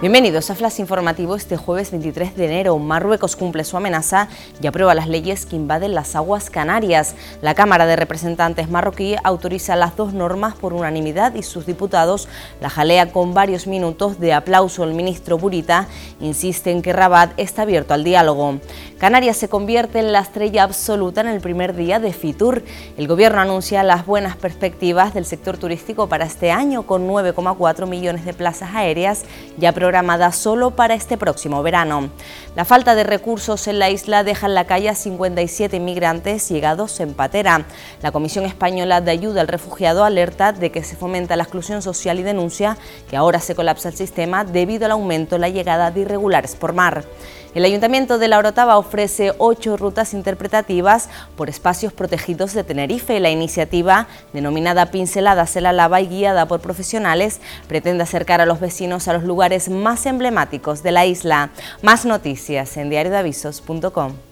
Bienvenidos a Flash Informativo este jueves 23 de enero. Marruecos cumple su amenaza y aprueba las leyes que invaden las aguas canarias. La Cámara de Representantes marroquí autoriza las dos normas por unanimidad y sus diputados la jalea con varios minutos de aplauso. El ministro Burita insiste en que Rabat está abierto al diálogo. Canarias se convierte en la estrella absoluta en el primer día de Fitur. El gobierno anuncia las buenas perspectivas del sector turístico para este año con 9,4 millones de plazas aéreas ya programada solo para este próximo verano. La falta de recursos en la isla deja en la calle a 57 inmigrantes llegados en patera. La Comisión Española de Ayuda al Refugiado alerta de que se fomenta la exclusión social y denuncia que ahora se colapsa el sistema debido al aumento en la llegada de irregulares por mar. El Ayuntamiento de La Orotava ofrece ocho rutas interpretativas por espacios protegidos de Tenerife. La iniciativa, denominada Pinceladas en la Lava y guiada por profesionales, pretende acercar a los vecinos a los lugares más emblemáticos de la isla. Más noticias en diariodavisos.com.